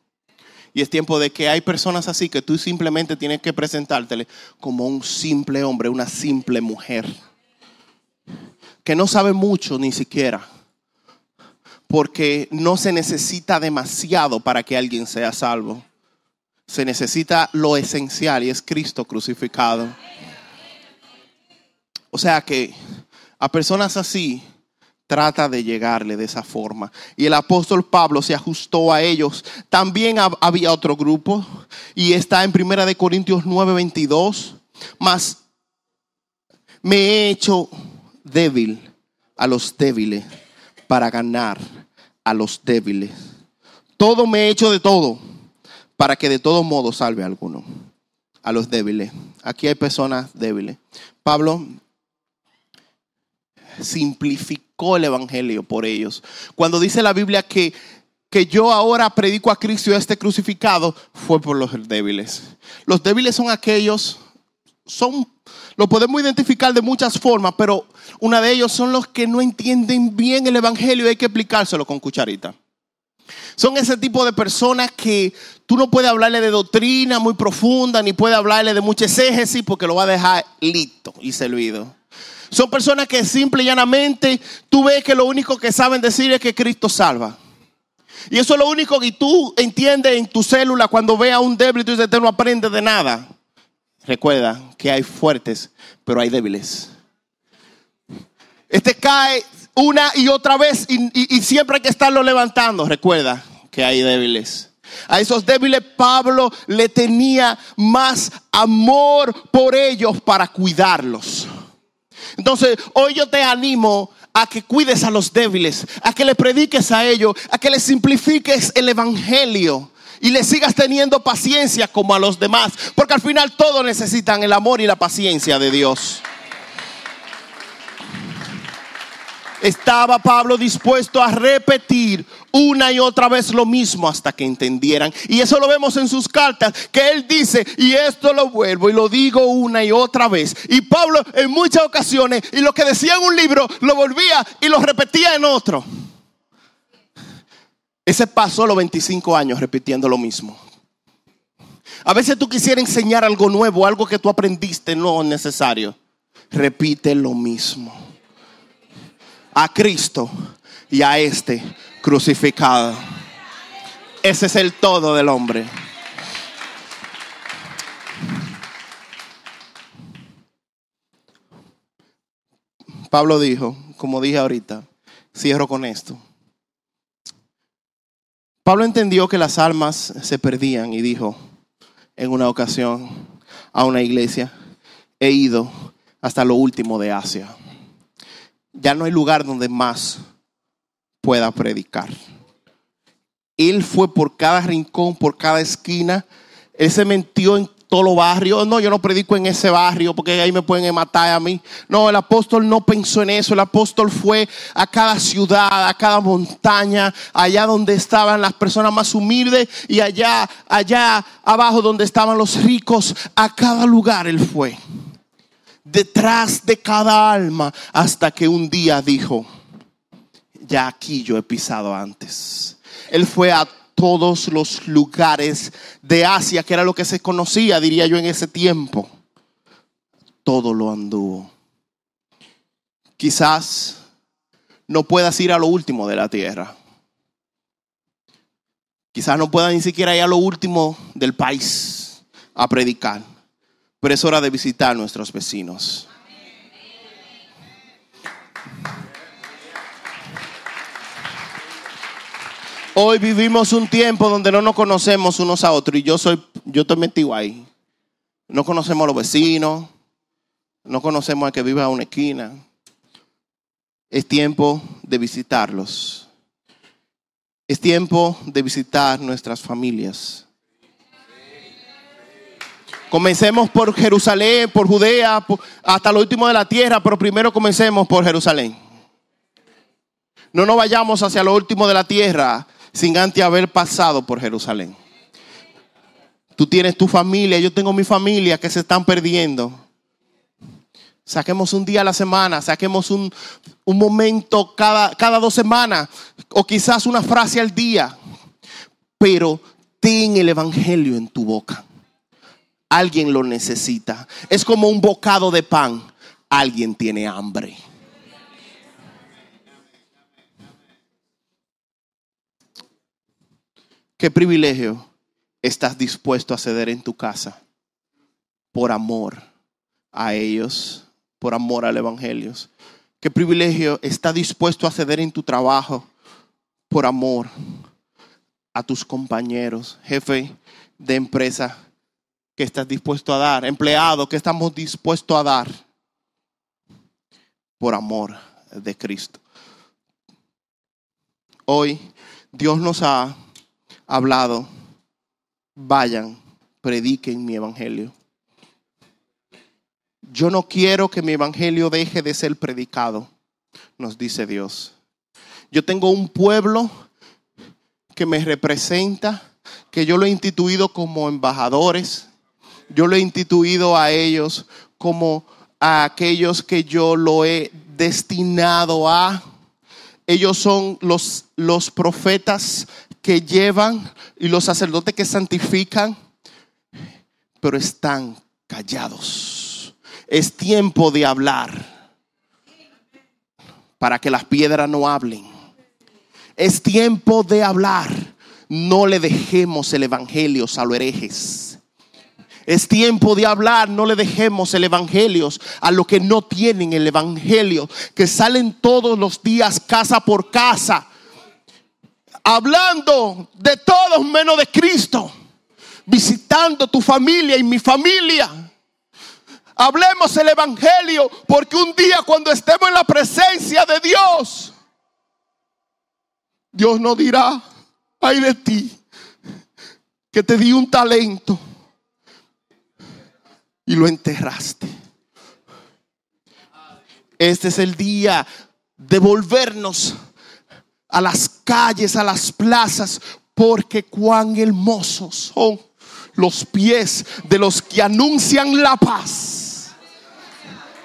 Y es tiempo de que hay personas así que tú simplemente tienes que presentártele como un simple hombre, una simple mujer que no sabe mucho ni siquiera, porque no se necesita demasiado para que alguien sea salvo. Se necesita lo esencial y es Cristo crucificado. O sea que a personas así trata de llegarle de esa forma. Y el apóstol Pablo se ajustó a ellos. También había otro grupo y está en Primera de Corintios 9:22, más me he hecho débil a los débiles para ganar a los débiles. Todo me he hecho de todo para que de todo modo salve a alguno, a los débiles. Aquí hay personas débiles. Pablo simplificó el Evangelio por ellos. Cuando dice la Biblia que, que yo ahora predico a Cristo y a este crucificado, fue por los débiles. Los débiles son aquellos, son lo podemos identificar de muchas formas, pero una de ellos son los que no entienden bien el Evangelio y hay que explicárselo con cucharita. Son ese tipo de personas que tú no puedes hablarle de doctrina muy profunda, ni puedes hablarle de mucha exégesis porque lo va a dejar listo y servido. Son personas que simple y llanamente tú ves que lo único que saben decir es que Cristo salva. Y eso es lo único que tú entiendes en tu célula cuando veas a un débil y tú dices, no aprendes de nada. Recuerda que hay fuertes, pero hay débiles. Este cae una y otra vez y, siempre hay que estarlo levantando. Recuerda que hay débiles. A esos débiles Pablo le tenía más amor por ellos para cuidarlos. Entonces, hoy yo te animo a que cuides a los débiles, a que le prediques a ellos, a que le simplifiques el evangelio y le sigas teniendo paciencia como a los demás. Porque al final todos necesitan el amor y la paciencia de Dios. Estaba Pablo dispuesto a repetir una y otra vez lo mismo hasta que entendieran. Y eso lo vemos en sus cartas, que él dice, y esto lo vuelvo y lo digo una y otra vez. Y Pablo en muchas ocasiones, y lo que decía en un libro, lo volvía y lo repetía en otro. Ese pasó los 25 años repitiendo lo mismo. A veces tú quisieras enseñar algo nuevo, algo que tú aprendiste, no es necesario. Repite lo mismo. A Cristo y a este crucificado. Ese es el todo del hombre. Pablo dijo, como dije ahorita, cierro con esto. Pablo entendió que las almas se perdían y dijo en una ocasión a una iglesia, he ido hasta lo último de Asia. Ya no hay lugar donde más pueda predicar. Él fue por cada rincón, por cada esquina. Él se metió en todos los barrios. No, yo no predico en ese barrio porque ahí me pueden matar a mí. No, el apóstol no pensó en eso. El apóstol fue a cada ciudad, a cada montaña, allá donde estaban las personas más humildes y allá, allá abajo donde estaban los ricos. A cada lugar él fue. Detrás de cada alma hasta que un día dijo, ya aquí yo he pisado antes. Él fue a todos los lugares de Asia, que era lo que se conocía, diría yo, en ese tiempo. Todo lo anduvo. Quizás no puedas ir a lo último de la tierra. Quizás no puedas ni siquiera ir a lo último del país a predicar. Pero es hora de visitar a nuestros vecinos. Hoy vivimos un tiempo donde no nos conocemos unos a otros y yo soy, yo estoy metido ahí. No conocemos a los vecinos, no conocemos a que vive a una esquina. Es tiempo de visitarlos. Es tiempo de visitar nuestras familias. Comencemos por Jerusalén, por Judea, hasta lo último de la tierra, pero primero comencemos por Jerusalén. No nos vayamos hacia lo último de la tierra sin antes haber pasado por Jerusalén. Tú tienes tu familia, yo tengo mi familia que se están perdiendo. Saquemos un día a la semana, saquemos un, momento cada, cada dos semanas o quizás una frase al día, pero ten el Evangelio en tu boca. Alguien lo necesita. Es como un bocado de pan. Alguien tiene hambre. Qué privilegio estás dispuesto a ceder en tu casa por amor a ellos, por amor al Evangelio. Qué privilegio estás dispuesto a ceder en tu trabajo por amor a tus compañeros, jefe de empresa, que estás dispuesto a dar, empleado, que estamos dispuestos a dar por amor de Cristo. Hoy Dios nos ha hablado, vayan, prediquen mi evangelio. Yo no quiero que mi evangelio deje de ser predicado, nos dice Dios. Yo tengo un pueblo que me representa, que yo lo he instituido como embajadores, yo lo he instituido a ellos como a aquellos que yo lo he destinado a. Ellos son los, los profetas que llevan y los sacerdotes que santifican, pero están callados. Es tiempo de hablar para que las piedras no hablen. Es tiempo de hablar. No le dejemos el evangelio a los herejes. Es tiempo de hablar, no le dejemos el evangelio a los que no tienen el evangelio, que salen todos los días casa por casa hablando de todos menos de Cristo, visitando tu familia y mi familia. Hablemos el Evangelio porque un día cuando estemos en la presencia de Dios, Dios nos dirá, ay de ti, que te di un talento y lo enterraste. Este es el día de volvernos a las calles, a las plazas, porque cuán hermosos son los pies de los que anuncian la paz,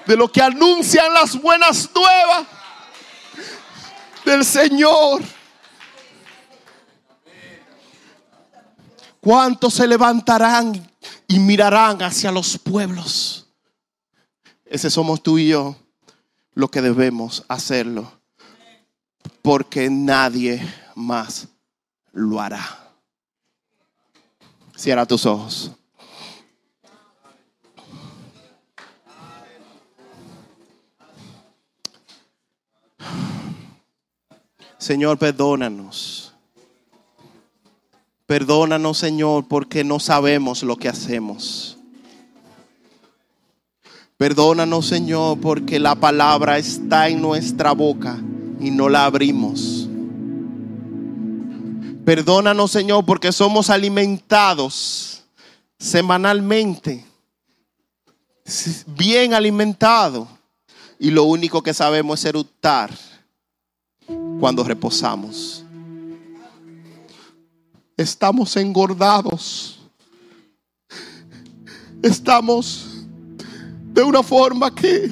de los que anuncian las buenas nuevas del Señor. ¿Cuántos se levantarán y mirarán hacia los pueblos? Ese somos tú y yo, lo que debemos hacerlo porque nadie más lo hará. Cierra tus ojos. Señor, perdónanos. Perdónanos, Señor, porque no sabemos lo que hacemos. Perdónanos, Señor, porque la palabra está en nuestra boca y no la abrimos. Perdónanos, Señor, porque somos alimentados semanalmente, bien alimentados, y lo único que sabemos es eructar cuando reposamos. Estamos engordados. Estamos de una forma que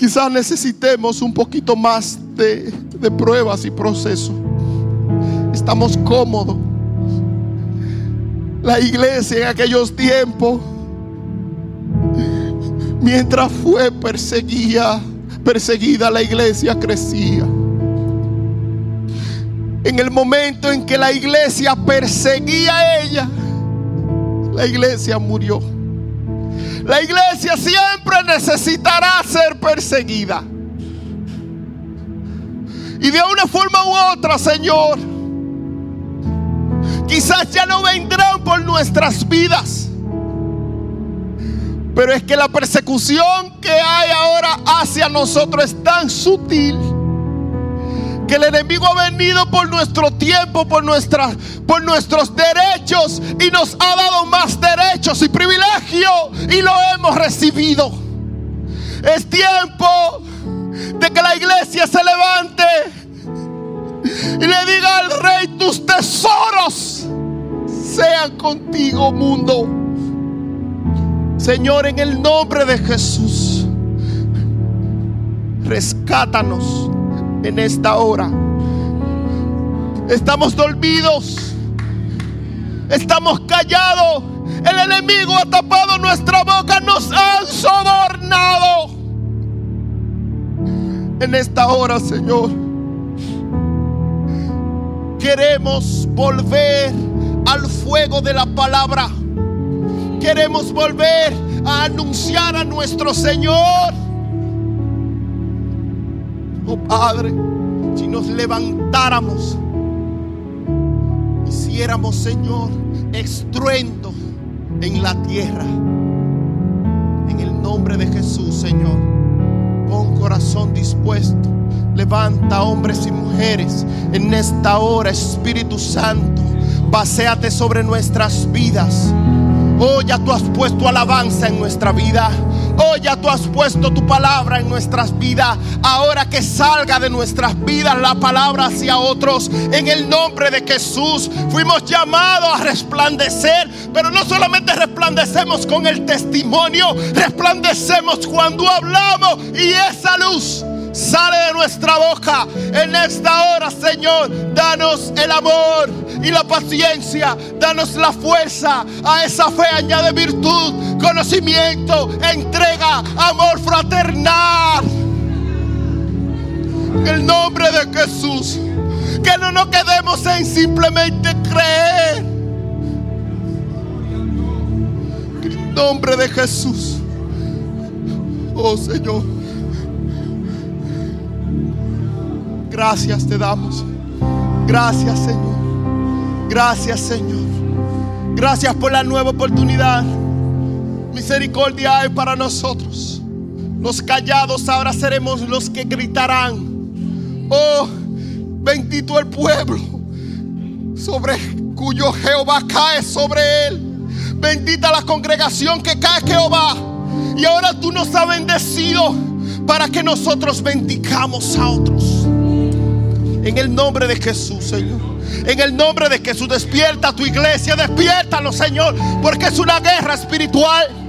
Quizás necesitemos un poquito más de, pruebas y procesos. estamos cómodos. La iglesia en aquellos tiempos, mientras fue perseguida, perseguida la iglesia crecía. En el momento en que la iglesia perseguía a ella, la iglesia murió. La iglesia siempre necesitará ser perseguida. Y de una forma u otra, Señor, quizás ya no vendrán por nuestras vidas. Pero es que la persecución que hay ahora hacia nosotros es tan sutil que el enemigo ha venido por nuestro tiempo, por, por nuestros derechos y nos ha dado más derechos y privilegios y lo hemos recibido. Es tiempo de que la iglesia se levante y le diga al rey, tus tesoros sean contigo, mundo. Señor, en el nombre de Jesús, rescátanos en esta hora. Estamos dormidos. Estamos callados. El enemigo ha tapado nuestra boca. Nos han sobornado. En esta hora, Señor. Queremos volver al fuego de la palabra. Queremos volver a anunciar a nuestro Señor Oh Padre, si nos levantáramos, hiciéramos, Señor, estruendo en la tierra. En el nombre de Jesús, Señor, con corazón dispuesto. Levanta hombres y mujeres en esta hora, Espíritu Santo. Paseate sobre nuestras vidas. Oh, ya tú has puesto alabanza en nuestra vida. Oh, ya tú has puesto tu palabra en nuestras vidas. Ahora que salga de nuestras vidas la palabra hacia otros. En el nombre de Jesús fuimos llamados a resplandecer. Pero no solamente resplandecemos con el testimonio. Resplandecemos cuando hablamos. Y esa luz sale de nuestra boca. En esta hora, Señor, danos el amor y la paciencia. Danos la fuerza. A esa fe añade virtud, conocimiento, entrega, amor fraternal. En el nombre de Jesús. Que no nos quedemos en simplemente creer. En el nombre de Jesús. Oh Señor. Gracias te damos. Gracias Señor. Gracias Señor. Gracias por la nueva oportunidad. Misericordia hay para nosotros. Los callados ahora seremos los que gritarán. Oh, bendito el pueblo sobre cuyo Jehová cae sobre él. Bendita la congregación que cae Jehová. Y ahora tú nos has bendecido para que nosotros bendicamos a otros. En el nombre de Jesús, Señor. En el nombre de Jesús, despierta tu iglesia, despiértalo, Señor, porque es una guerra espiritual.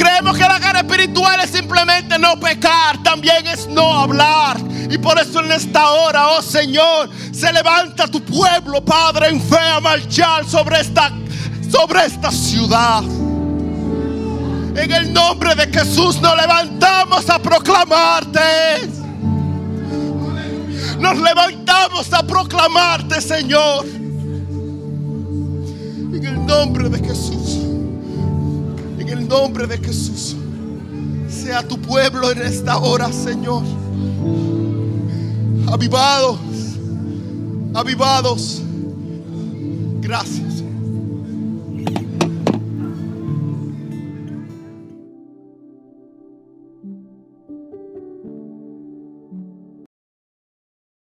Creemos que la guerra espiritual es simplemente no pecar, también es no hablar. Y por eso en esta hora, oh Señor, se levanta tu pueblo, Padre, en fe a marchar sobre esta, sobre esta ciudad. En el nombre de Jesús nos levantamos a proclamarte. Nos levantamos a proclamarte, Señor. En el nombre de Jesús. En el nombre de Jesús. Sea tu pueblo en esta hora, Señor. Avivados. Avivados. Gracias.